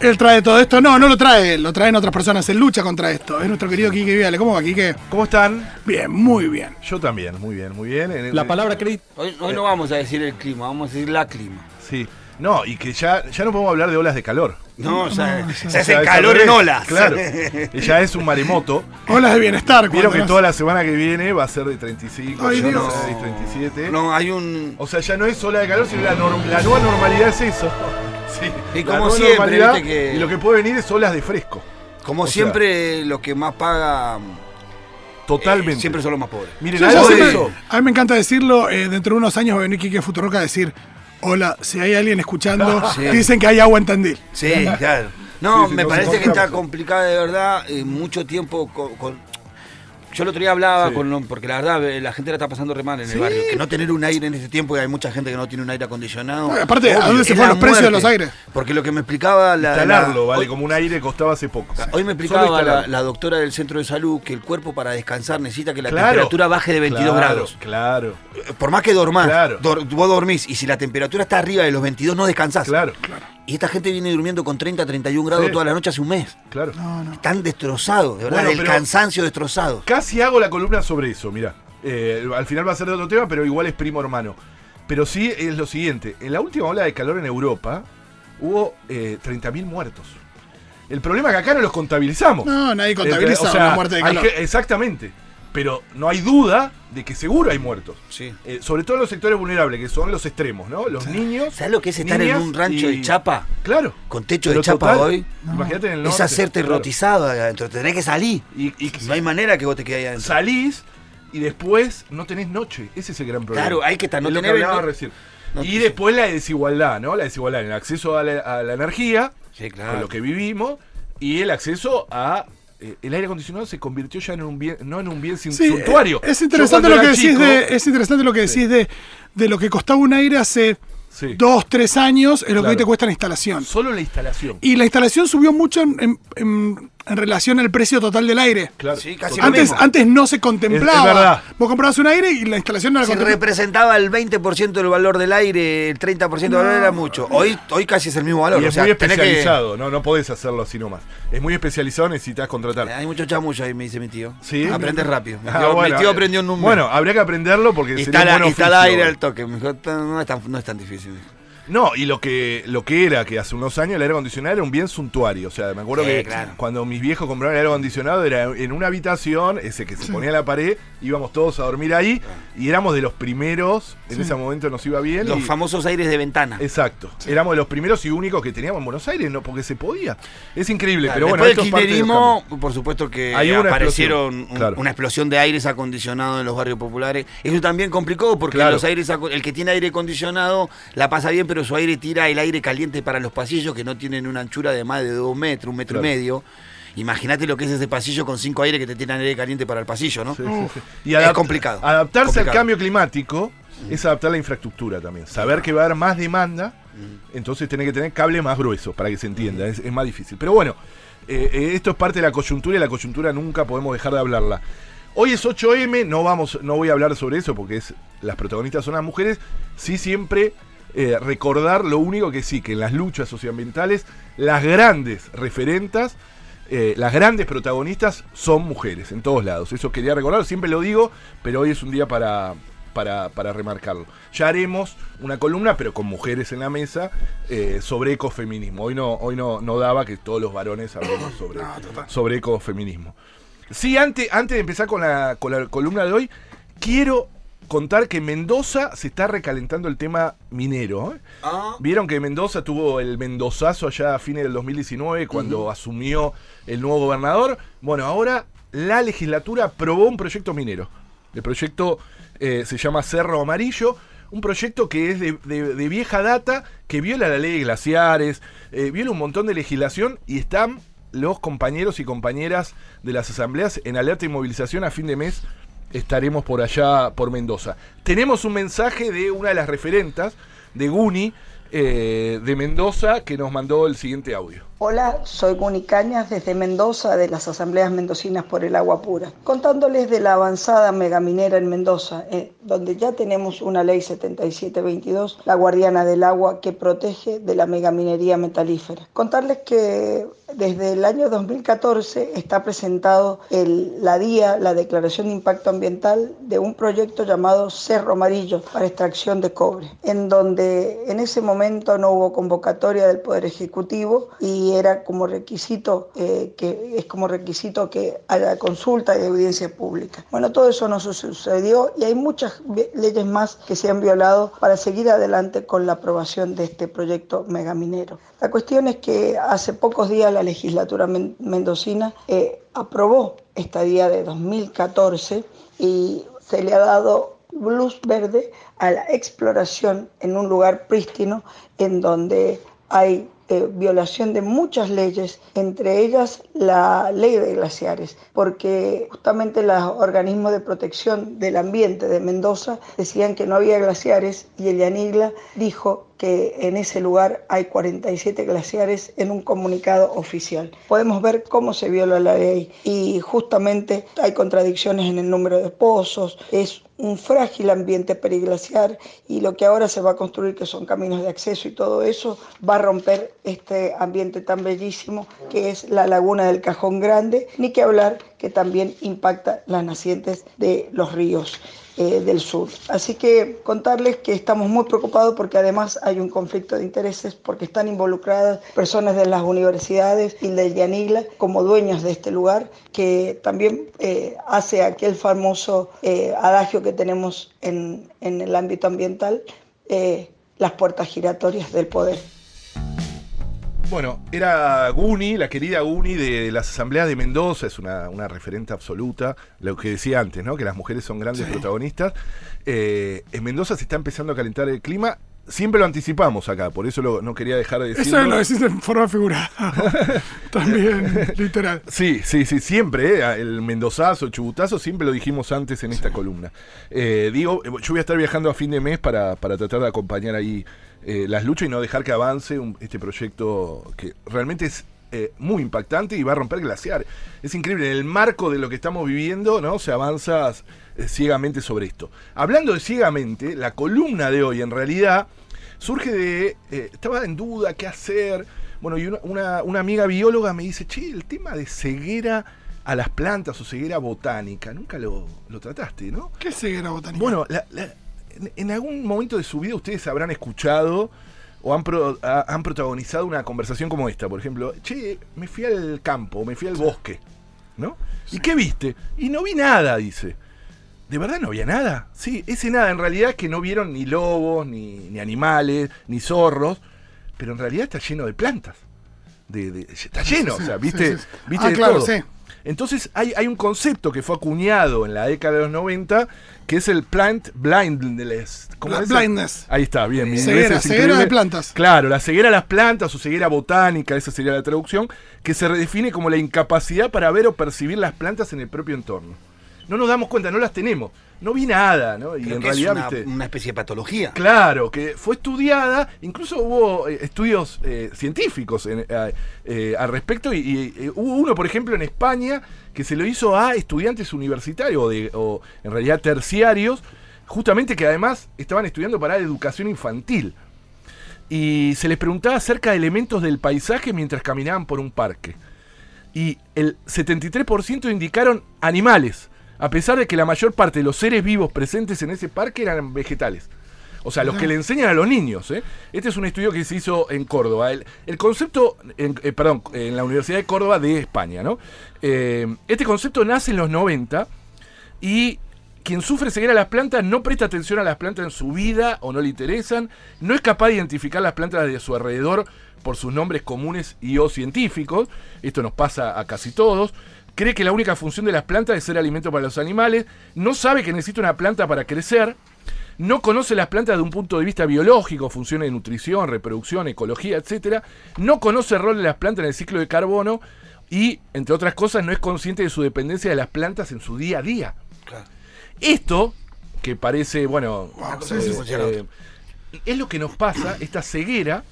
Él trae todo esto. No, no lo trae lo traen otras personas. Él lucha contra esto. Es nuestro querido Quique Viale. ¿Cómo va, Quique? ¿Cómo están? Bien, muy bien. Yo también, muy bien, muy bien. En el- La palabra crédito. Hoy, hoy no vamos a decir el clima, vamos a decir la clima. Sí. No, y que ya, ya no podemos hablar de olas de calor. No, o sea, no, se O sea, hace es al calor revés. en olas. Claro. Ya es un maremoto. Olas de bienestar. Vieron cuando que toda la semana que viene va a ser de 35, Ay, 36, Dios. 37. No, hay un. O sea, ya no es ola de calor, sino la, norm- la nueva normalidad es eso. Sí. Y como siempre, normalidad, viste que- Y lo que puede venir es olas de fresco. Como o sea- siempre, los que más pagan. Totalmente. eh, siempre son los más pobres. Miren, de siempre- eso. a mí me encanta decirlo. eh, dentro de unos años va a venir Quique Futuroca a decir: Hola, si hay alguien escuchando, Sí. dicen que hay agua en Tandil. Sí, claro. No, Sí, sí, me parece que está complicada de verdad. eh, mucho tiempo con. con- yo el otro día hablaba Sí. con. Porque la verdad, eh, la gente la está pasando re mal en el barrio. Que no tener un aire en este tiempo, y hay mucha gente que no tiene un aire acondicionado. No, aparte, ¿a dónde se fueron los precios de los aires? Porque lo que me explicaba la. Instalarlo, la- vale, hoy- como un aire costaba hace poco. Hoy me explicaba la, doctora del centro de salud que el cuerpo para descansar necesita que la Claro. temperatura baje de 22 Claro, grados. Claro, Por más que dormás, Claro. dor- vos dormís y si la temperatura está arriba de los 22 no descansás. claro, Y esta gente viene durmiendo con 30, 31 grados Sí. toda la noche hace un mes. claro. No, no. Están destrozados, de verdad, Bueno, del cansancio destrozado. Casi hago la columna sobre eso, mirá. Eh, al final va a ser de otro tema, pero igual es primo hermano. Pero sí es lo siguiente. En la última ola de calor en Europa hubo eh, 30.000 muertos. El problema es que acá no los contabilizamos. No, nadie contabiliza Eh, o sea, una muerte de calor. que- exactamente. Pero no hay duda de que seguro hay muertos. Sí. Eh, sobre todo en los sectores vulnerables, que son los extremos, ¿no? Los niños. ¿Sabes lo que es estar en un rancho y- de chapa? Claro. Con techo Pero de chapa total, hoy. Imagínate en el Es norte. hacerte claro. rotizado adentro. Tenés que salir. Y, y No hay manera que vos te quedes ahí adentro. salís y después no tenés noche. Ese es el gran problema. Claro, hay que estar, no Es no- recién. no y después la desigualdad, ¿no? La desigualdad en el acceso a la, a la energía, Sí, con claro. lo que vivimos, y el acceso a. el aire acondicionado se convirtió ya en un bien, no en un bien sin Sí, suntuario. Es interesante lo que decís chico- de, es interesante lo que decís de, de lo que costaba un aire hace Sí. dos, tres años, es lo que hoy te cuesta la instalación. Solo la instalación. Y la instalación subió mucho en, en- en- en relación al precio total del aire. Claro. Sí, casi Antes, antes no se contemplaba. Es- es verdad. Vos comprabas un aire y la instalación no la Si representaba el 20% del valor del aire, el 30% del valor era mucho. Hoy, hoy casi es el mismo valor. Y o es sea, muy que- especializado, no, no podés hacerlo así nomás. Es muy especializado, necesitas contratar. Hay mucho chamullo ahí, me dice mi tío. Sí. Aprendes rápido. Mi Ah, tío, mi bueno, tío eh, aprendió un número. Bueno, habría que aprenderlo porque sería está, un la- buen y está aire al toque. No es tan, no es tan difícil. No, y lo que, lo que era que hace unos años el aire acondicionado era un bien suntuario. O sea, me acuerdo Sí, que claro. cuando mis viejos compraron el aire acondicionado era en una habitación, ese que se ponía en la pared, íbamos todos a dormir ahí y éramos de los primeros, en ese momento nos iba bien. Los y- famosos aires de ventana. Exacto. Éramos de los primeros y únicos que teníamos en Buenos Aires, no porque se podía. Es increíble, Claro, pero bueno, Después del de por supuesto que Hay una aparecieron explosión, un- claro. una explosión de aires acondicionados en los barrios populares. Eso también complicó porque Claro. los aires el que tiene aire acondicionado la pasa bien, pero su aire tira el aire caliente para los pasillos que no tienen una anchura de más de dos metros, un metro Claro. y medio. Imagínate lo que es ese pasillo con cinco aires que te tiran aire caliente para el pasillo, ¿no? Sí, sí, sí. Y Es complicado. Adaptarse Complicado. al cambio climático es adaptar la infraestructura también. Saber que va a haber más demanda, entonces tenés que tener cable más grueso para que se entienda. Es, es más difícil. Pero bueno, eh, eh, esto es parte de la coyuntura y la coyuntura nunca podemos dejar de hablarla. Hoy es 8M, no, vamos, no voy a hablar sobre eso porque es, las protagonistas son las mujeres. Sí, siempre eh, recordar lo único que sí, que en las luchas socioambientales, las grandes referentas eh, las grandes protagonistas son mujeres en todos lados. Eso quería recordar, siempre lo digo, pero hoy es un día para, para, para remarcarlo. Ya haremos una columna, pero con mujeres en la mesa, eh, sobre ecofeminismo. Hoy no, hoy no, no daba que todos los varones hablemos sobre, sobre ecofeminismo. Sí, antes, antes de empezar con la, con la columna de hoy, quiero contar que en Mendoza se está recalentando el tema minero. ¿eh? Ah, Vieron que Mendoza tuvo el Mendozazo allá a fines del 2019 cuando asumió el nuevo gobernador. Bueno, ahora la legislatura aprobó un proyecto minero. El proyecto eh, se llama Cerro Amarillo. Un proyecto que es de, de- de vieja data, que viola la ley de glaciares, eh, viola un montón de legislación y están los compañeros y compañeras de las asambleas en alerta y movilización a fin de mes estaremos por allá, por Mendoza. Tenemos un mensaje de una de las referentas, de Guni, eh, de Mendoza, que nos mandó el siguiente audio. Hola, soy Guni Cañas desde Mendoza, de las Asambleas Mendocinas por el Agua Pura, contándoles de la avanzada megaminera en Mendoza, eh, donde ya tenemos una ley 7722, la guardiana del agua, que protege de la megaminería metalífera. Contarles que desde el año 2014 está presentado la DIA, la Declaración de Impacto Ambiental, de un proyecto llamado Cerro Amarillo para extracción de cobre, en donde en ese momento no hubo convocatoria del Poder Ejecutivo y era como requisito eh, que es como requisito que haya consulta y audiencia pública. Bueno, todo eso no sucedió y hay muchas leyes más que se han violado para seguir adelante con la aprobación de este proyecto megaminero. La cuestión es que hace pocos días la legislatura mendocina eh, aprobó esta día de 2014 y se le ha dado luz verde a la exploración en un lugar prístino en donde hay eh, violación de muchas leyes, entre ellas la ley de glaciares, porque justamente los organismos de protección del ambiente de Mendoza decían que no había glaciares y el Yanigla dijo que en ese lugar hay 47 glaciares en un comunicado oficial. Podemos ver cómo se viola la ley y justamente hay contradicciones en el número de pozos, es un frágil ambiente periglaciar y lo que ahora se va a construir, que son caminos de acceso y todo eso, va a romper este ambiente tan bellísimo que es la laguna del Cajón Grande, ni que hablar que también impacta las nacientes de los ríos. Eh, del sur. Así que contarles que estamos muy preocupados porque además hay un conflicto de intereses porque están involucradas personas de las universidades y de Yanigla como dueños de este lugar que también eh, hace aquel famoso eh, adagio que tenemos en, en, el ámbito ambiental, las puertas giratorias del poder. Bueno, era Guni, la querida Guni de las asambleas de Mendoza, es una, referente absoluta, lo que decía antes, ¿no? Que las mujeres son grandes protagonistas. Eh, en Mendoza se está empezando a calentar el clima. Siempre lo anticipamos acá, por eso no quería dejar de decirlo. Eso lo decís en forma figurada. También, literal. Sí, sí, sí, siempre, ¿eh? el mendozazo, chubutazo, siempre lo dijimos antes en esta columna. Eh, digo, yo voy a estar viajando a fin de mes para, para tratar de acompañar ahí eh, las luchas y no dejar que avance este proyecto que realmente es eh, muy impactante y va a romper glaciar. Es increíble, en el marco de lo que estamos viviendo, ¿no? Se avanza eh, ciegamente sobre esto. Hablando de ciegamente, la columna de hoy en realidad surge de. estaba en duda qué hacer. Bueno, y una, amiga bióloga me dice, che, el tema de ceguera a las plantas o ceguera botánica, nunca lo, trataste, ¿no? ¿Qué ceguera botánica? Bueno, la, en, algún momento de su vida ustedes habrán escuchado o han, protagonizado una conversación como esta, por ejemplo, che, me fui al campo, me fui al bosque, ¿no? ¿Y qué viste? Y no vi nada, dice. ¿De verdad no había nada? Sí, ese nada en realidad es que no vieron ni lobos, ni, animales, ni zorros, pero en realidad está lleno de plantas. De, está lleno, o sea, viste, viste ah, claro, Sí. Entonces hay, hay, un concepto que fue acuñado en la década de los 90 que es el plant blindness. ¿Cómo es? Blindness. Ahí está, bien. Mi ceguera, ceguera de plantas. Claro, la ceguera de las plantas o ceguera botánica, esa sería la traducción, que se redefine como la incapacidad para ver o percibir las plantas en el propio entorno. No nos damos cuenta, no las tenemos no vi nada, ¿no? Y en realidad, es una, especie de patología. Claro, que fue estudiada, incluso hubo eh, estudios eh, científicos eh, al respecto, y, hubo uno, por ejemplo, en España, que se lo hizo a estudiantes universitarios, de, o en realidad terciarios, justamente que además estaban estudiando para educación infantil. Y se les preguntaba acerca de elementos del paisaje mientras caminaban por un parque. Y el 73% indicaron animales a pesar de que la mayor parte de los seres vivos presentes en ese parque eran vegetales. O sea, los que le enseñan a los niños. ¿eh? Este es un estudio que se hizo en Córdoba. El, concepto, en, eh, perdón, en la Universidad de Córdoba de España, ¿no? Eh, este concepto nace en los 90 y quien sufre ceguera a las plantas no presta atención a las plantas en su vida o no le interesan, no es capaz de identificar las plantas de su alrededor por sus nombres comunes y o científicos. Esto nos pasa a casi todos cree que la única función de las plantas es ser alimento para los animales, no sabe que necesita una planta para crecer, no conoce las plantas de un punto de vista biológico, funciones de nutrición, reproducción, ecología, etc. No conoce el rol de las plantas en el ciclo de carbono y, entre otras cosas, no es consciente de su dependencia de las plantas en su día a día. Claro. Esto, que parece, bueno, Wow, eh, eh, es lo que nos pasa, esta ceguera,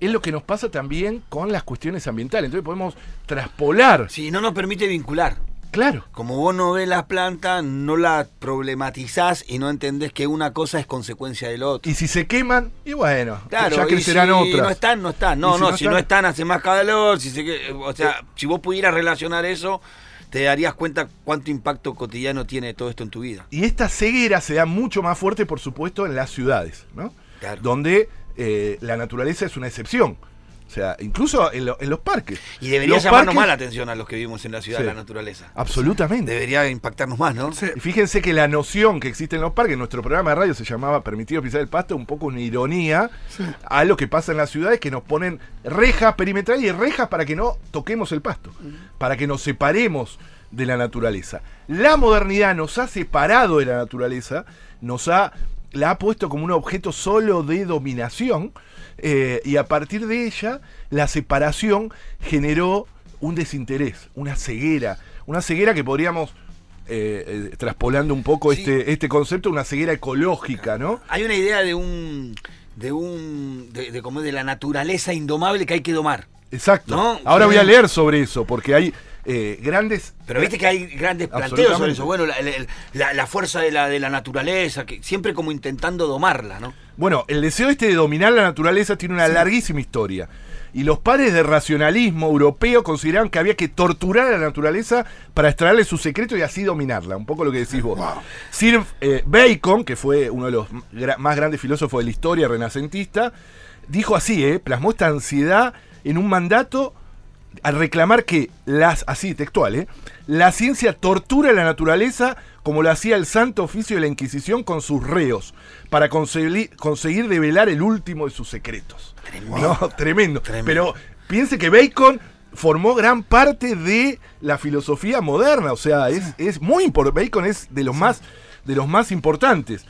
es lo que nos pasa también con las cuestiones ambientales. Entonces podemos traspolar. Sí, no nos permite vincular. Claro. Como vos no ves las plantas, no la problematizás y no entendés que una cosa es consecuencia del otro. Y si se queman, y bueno, Claro, ya y crecerán si otras. no están, no están. Y No, si no, no si están- no están hace más calor, si se o sea, si vos pudieras relacionar eso, te darías cuenta cuánto impacto cotidiano tiene todo esto en tu vida. Y esta ceguera se da mucho más fuerte, por supuesto, en las ciudades, ¿no? Claro. Donde eh, la naturaleza es una excepción. O sea, incluso en, lo- en los parques. Y debería Los llamarnos parques- más la atención a los que vivimos en la ciudad Sí. la naturaleza. Absolutamente. Debería impactarnos más, ¿no? Sí. Y fíjense que la noción que existe en los parques, nuestro programa de radio se llamaba Permitido pisar el pasto, un poco una ironía a lo que pasa en las ciudades que nos ponen rejas perimetrales y rejas para que no toquemos el pasto, para que nos separemos de la naturaleza. La modernidad nos ha separado de la naturaleza, nos ha la ha puesto como un objeto solo de dominación eh, y a partir de ella la separación generó un desinterés, una ceguera, una ceguera que podríamos eh, eh, traspolando un poco Sí. este, este concepto, una ceguera ecológica, ¿no? Hay una idea de un de un de, de como de la naturaleza indomable que hay que domar. Exacto. No, Ahora voy a leer sobre eso, porque hay eh, grandes... Pero viste que hay grandes planteos sobre eso. Bueno, la, la- la- la fuerza de la, de la naturaleza, que siempre como intentando domarla, ¿no? Bueno, el deseo este de dominar la naturaleza tiene una larguísima historia. Y los padres de racionalismo europeo consideraron que había que torturar a la naturaleza para extraerle su secreto y así dominarla. Un poco lo que decís vos. Wow. Sir eh, Bacon, que fue uno de los gra- más grandes filósofos de la historia renacentista, dijo así, eh, plasmó esta ansiedad en un mandato al reclamar que las, así textual, ¿eh? la ciencia tortura a la naturaleza como lo hacía el santo oficio de la Inquisición con sus reos, para conseguir, conseguir develar el último de sus secretos. No, tremendo. Tremendo. Pero piense que Bacon formó gran parte de la filosofía moderna, o sea, es, es muy importante. Bacon es de los más, de los más importantes.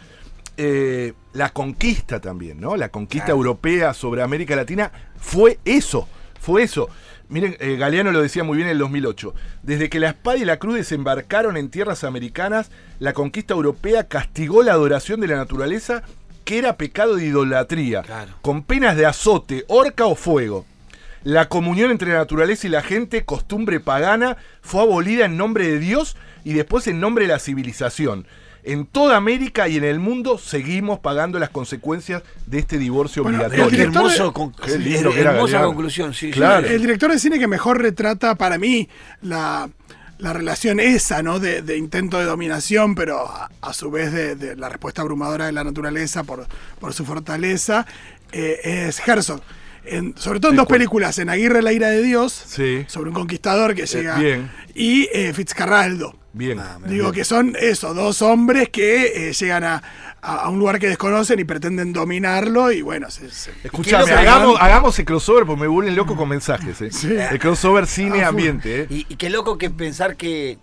Eh, la conquista también, ¿no? La conquista Claro. europea sobre América Latina fue eso, fue eso. Miren, eh, Galeano lo decía muy bien en el 2008. Desde que la espada y la cruz desembarcaron en tierras americanas, la conquista europea castigó la adoración de la naturaleza, que era pecado de idolatría, Claro. con penas de azote, horca o fuego. La comunión entre la naturaleza y la gente, costumbre pagana, fue abolida en nombre de Dios y después en nombre de la civilización. En toda América y en el mundo seguimos pagando las consecuencias de este divorcio Bueno, obligatorio. el Qué hermoso, con- Qué lindo que era hermosa Galeano. conclusión, sí, sí. El director de cine que mejor retrata para mí la, la relación esa, ¿no? De, de intento de dominación, pero a, a su vez de, de la respuesta abrumadora de la naturaleza por, por su fortaleza, eh, es Herzog. En- sobre todo en dos películas, en Aguirre la ira de Dios, Sí. sobre un conquistador que llega, bien. y eh, Fitzcarraldo. Bien. Ah, Digo que son eso, dos hombres que eh, llegan a, a- a un lugar que desconocen y pretenden dominarlo y bueno, se, se- Escuchame, hagamos, el crossover porque me vuelven loco con mensajes. ¿eh? Sí. El crossover cine Ah. ¿eh? Y qué loco que pensar que,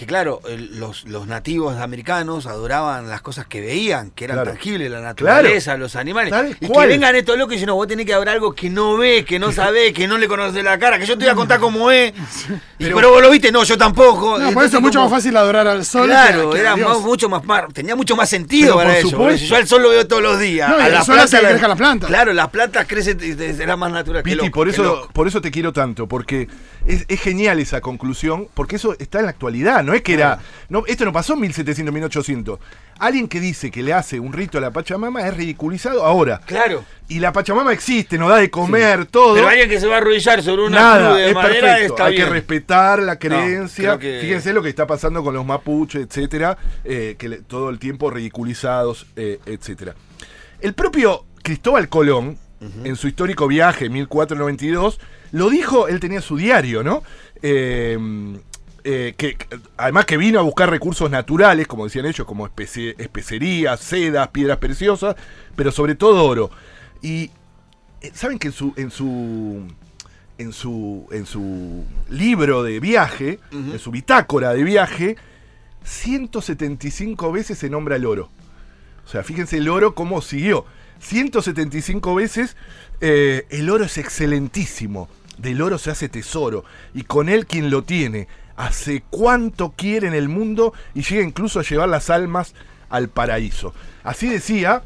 que claro, los, los nativos americanos adoraban las cosas que veían, que eran Claro. tangibles, la naturaleza, los animales. Y que vengan estos locos y dicen, no, vos tenés que adorar algo que no ves, que no sabés, que no le conoces la cara, que yo te voy a contar cómo es. Y, pero, vos lo viste, no, yo tampoco. No, por eso es mucho como- más fácil adorar al sol. Claro, que era más- mucho más, tenía mucho más sentido Pero para por porque Yo al sol lo veo todos los días. No, a las plantas- crezcan las plantas. Claro, las plantas crecen, será más natural. Piti, loco, por eso, por eso te quiero tanto, porque es, es genial esa conclusión, porque eso está en la actualidad, no es que era, no, esto no pasó en 1700, 1800. Alguien que dice que le hace un rito a la Pachamama es ridiculizado ahora. Claro. Y la Pachamama existe, nos da de comer, todo. Pero alguien que se va a arrodillar sobre una Nada, de es madera perfecto. está Hay bien. que respetar la creencia. que- Fíjense lo que está pasando con los mapuches, etcétera, eh, que le- todo el tiempo ridiculizados, eh, etcétera. El propio Cristóbal Colón, en su histórico viaje 1492, lo dijo, él tenía su diario, ¿no? Eh, eh, que, además que vino a buscar recursos naturales, como decían ellos, como especie- especerías, sedas, piedras preciosas, pero sobre todo oro. Y eh, saben que en su, en su en su en su libro de viaje, en su bitácora de viaje, 175 veces se nombra el oro. O sea, fíjense el oro cómo siguió. 175 veces eh, el oro es excelentísimo. del oro se hace tesoro y con él quien lo tiene hace cuánto quiere en el mundo y llega incluso a llevar las almas al paraíso. Así decía,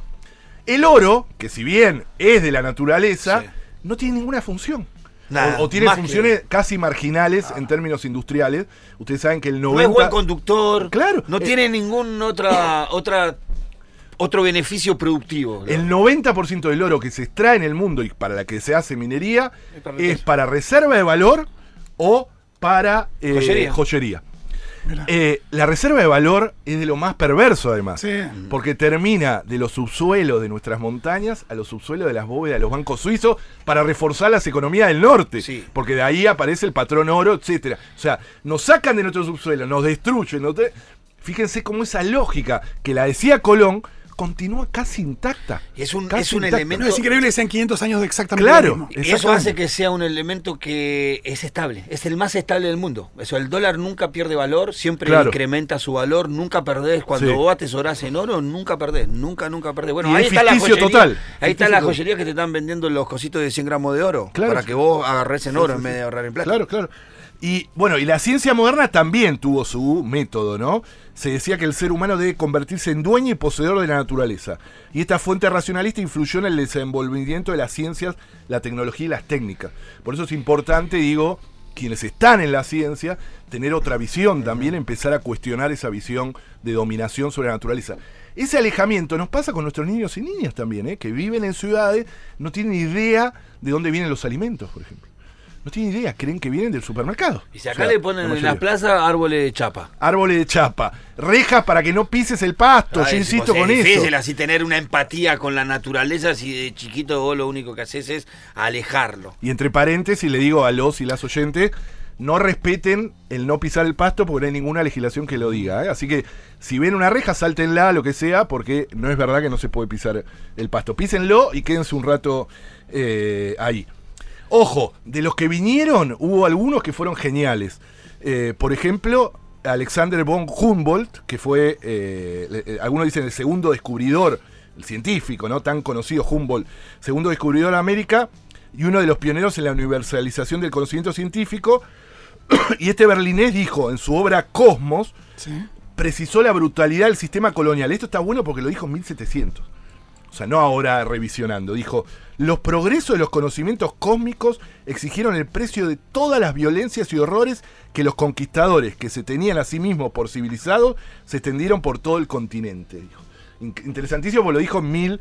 el oro, que si bien es de la naturaleza, Sí. no tiene ninguna función. Nada, o, o tiene que- funciones casi marginales en términos industriales. Ustedes saben que el 90%... No es buen conductor. Claro. No Eh, tiene ningún otra, otra, otro beneficio productivo. El 90% del oro que se extrae en el mundo y para la que se hace minería Es para es riqueza. para reserva de valor o para eh, Joyería. Eh, la reserva de valor es de lo más perverso además. Sí. Porque termina de los subsuelos de nuestras montañas a los subsuelos de las bóvedas de los bancos suizos para reforzar las economías del norte. Sí. Porque de ahí aparece el patrón oro, etcétera. O sea, nos sacan de nuestro subsuelo, nos destruyen. nos Fíjense cómo esa lógica que la decía Colón continúa casi intacta. Es un- Casi es un intacta. elemento- No, es increíble que sean 500 años de exactamente Claro. lo mismo. Y eso hace que sea un elemento que es estable, es el más estable del mundo. Eso, el dólar nunca pierde valor, siempre Claro. incrementa su valor, nunca perdés. Cuando Sí. vos atesorás en oro, nunca perdés, nunca, nunca perdés. Bueno, Y ahí es está la joyería. total. Ahí está la joyería que te están vendiendo los cositos de 100 gramos de oro. Claro. Para que vos agarres en Sí, oro sí, en vez de ahorrar en plata. Claro, claro. Y bueno, y la ciencia moderna también tuvo su método, ¿no? Se decía que el ser humano debe convertirse en dueño y poseedor de la naturaleza. Y esta fuente racionalista influyó en el desenvolvimiento de las ciencias, la tecnología y las técnicas. Por eso es importante, digo, quienes están en la ciencia, tener otra visión también, empezar a cuestionar esa visión de dominación sobre la naturaleza. Ese alejamiento nos pasa con nuestros niños y niñas también, ¿eh? que viven en ciudades, no tienen idea de dónde vienen los alimentos, por ejemplo. No tienen idea, creen que vienen del supermercado. Y si acá O sea, le ponen en mayoría. la plaza árboles de chapa. Árboles de chapa, rejas para que no pises el pasto, yo es- insisto con es eso. difícil así tener una empatía con la naturaleza si de chiquito vos lo único que haces es alejarlo. Y entre paréntesis le digo a los y las oyentes, no respeten el no pisar el pasto porque no hay ninguna legislación que lo diga. ¿eh? Así que si ven una reja, sáltenla, lo que sea, porque no es verdad que no se puede pisar el pasto. Písenlo y quédense un rato eh, ahí. Ojo, de los que vinieron, hubo algunos que fueron geniales. Eh, por ejemplo, Alexander von Humboldt, que fue, eh, eh, algunos dicen el segundo descubridor, el científico, ¿no? Tan conocido Humboldt, segundo descubridor de América y uno de los pioneros en la universalización del conocimiento científico. y este berlinés dijo en su obra Cosmos, Sí. precisó la brutalidad del sistema colonial. Esto está bueno porque lo dijo en 1700. O sea, no ahora revisionando. Dijo, los progresos de los conocimientos cósmicos exigieron el precio de todas las violencias y horrores que los conquistadores, que se tenían a sí mismos por civilizados, se extendieron por todo el continente. Dijo. In- interesantísimo porque lo dijo en mil,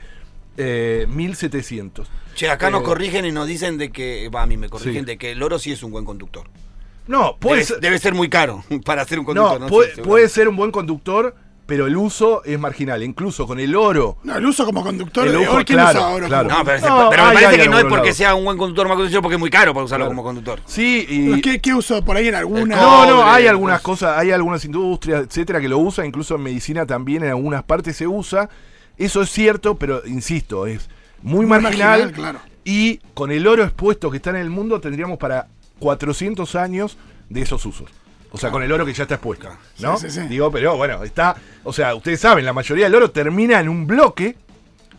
eh, 1700. Che, acá nos Eh, corrigen y nos dicen de que, va, a mí me corrigen, Sí. de que el oro sí es un buen conductor. No, puede Debe, ser, debe ser muy caro para ser un conductor. ¿no? puede, Sí, puede seguramente. ser un buen conductor, pero el uso es marginal. Incluso con el oro No, el uso como conductor El de uso, oro, ¿quién claro, usa oro? claro. No, pero, No, pero me hay- parece hay que no es porque sea un buen conductor más conductor, porque es muy caro para usarlo Claro. como conductor. Sí, y... ¿Pero ¿Qué, qué uso por ahí en alguna? No, no, hay algunas cosas. cosas, hay algunas industrias, etcétera, que lo usan, incluso en medicina también en algunas partes se usa. Eso es cierto, pero insisto, es muy, Muy marginal. marginal, claro. Y con el oro expuesto que está en el mundo, tendríamos para 400 años de esos usos. O sea, con el oro que ya está expuesto. ¿no? Sí, sí, sí. Digo, pero bueno, está. O sea, ustedes saben, la mayoría del oro termina en un bloque.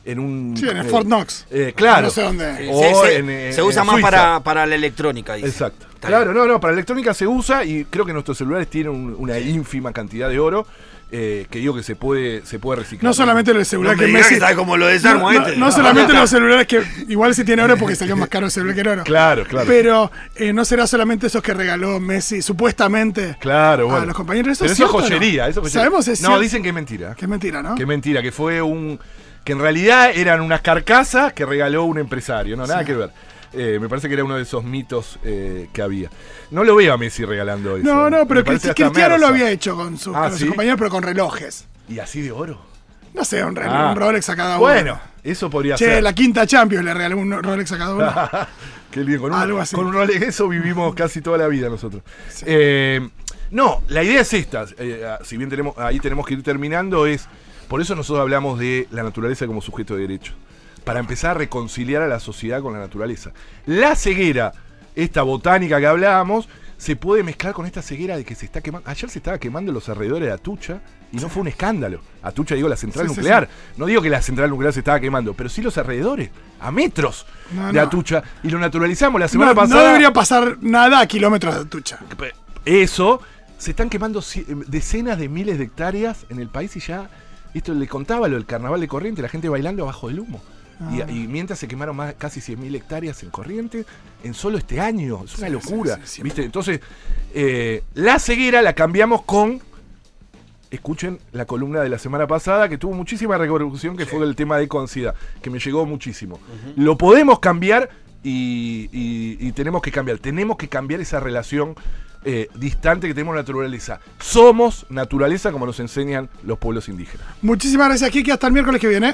En un. Sí, en el eh, Fort Knox. eh, claro. No sé dónde. O se, se- en, eh, se usa en más para, para la electrónica, dice. Exacto. Está Claro, bien. no, no, para electrónica se usa y creo que nuestros celulares tienen un- una ínfima cantidad de oro eh, que digo que se puede, se puede reciclar. No solamente el No celular me que Messi. que cómo lo desarmo no, no- este. no solamente los celulares que igual si tiene oro es porque salió más caro el celular que el oro. Claro, claro. Pero eh, no será solamente esos que regaló Messi, supuestamente. Claro, a bueno. los compañeros. ¿Eso Pero es eso no? joyería. Eso es joyería. Sabemos es No, dicen que es mentira. Que es mentira, ¿no? Que es mentira, que fue un. Que en realidad eran unas carcasas que regaló un empresario. No, nada Sí. que ver. Eh, me parece que era uno de esos mitos eh, que había. No lo veo a Messi regalando eso. No, no, pero Cristiano lo había hecho con, sus- Ah, con sus ¿sí? compañeros, pero con relojes. ¿Y así de oro? No sé, un, Ah. un Rolex a cada uno. Bueno, eso podría Che, ser. la quinta Champions le regaló un Rolex a cada uno. Qué bien, con un, Algo así. con un Rolex, eso vivimos casi toda la vida nosotros. Eh, no, la idea es esta, ah, si bien tenemos, ahí tenemos que ir terminando, es, por eso nosotros hablamos de la naturaleza como sujeto de derecho, para empezar a reconciliar a la sociedad con la naturaleza. La ceguera, esta botánica que hablábamos, se puede mezclar con esta ceguera de que se está quemando. Ayer se estaba quemando los alrededores de Atucha y no fue un escándalo. Atucha, digo, la central Sí, sí, nuclear. No digo que la central nuclear se estaba quemando, pero sí los alrededores, a metros No, de no. Atucha. Y lo naturalizamos la semana No, no pasada. debería pasar nada a kilómetros de tucha. Eso, se están quemando ci- decenas de miles de hectáreas en el país y ya, esto le contaba lo del carnaval de Corriente, la gente bailando abajo del humo. Y, Ah. y mientras se quemaron más, casi 100.000 hectáreas en Corriente, en solo este año, es una Sí, locura. sí, sí, sí. ¿viste? Entonces, eh, la ceguera la cambiamos con, escuchen la columna de la semana pasada, que tuvo muchísima repercusión, que fue el tema de Concida, que me llegó muchísimo. Lo podemos cambiar y, y- y tenemos que cambiar. Tenemos que cambiar esa relación eh, distante que tenemos naturaleza. Somos naturaleza como nos enseñan los pueblos indígenas. Muchísimas gracias, Kiki. Hasta el miércoles que viene.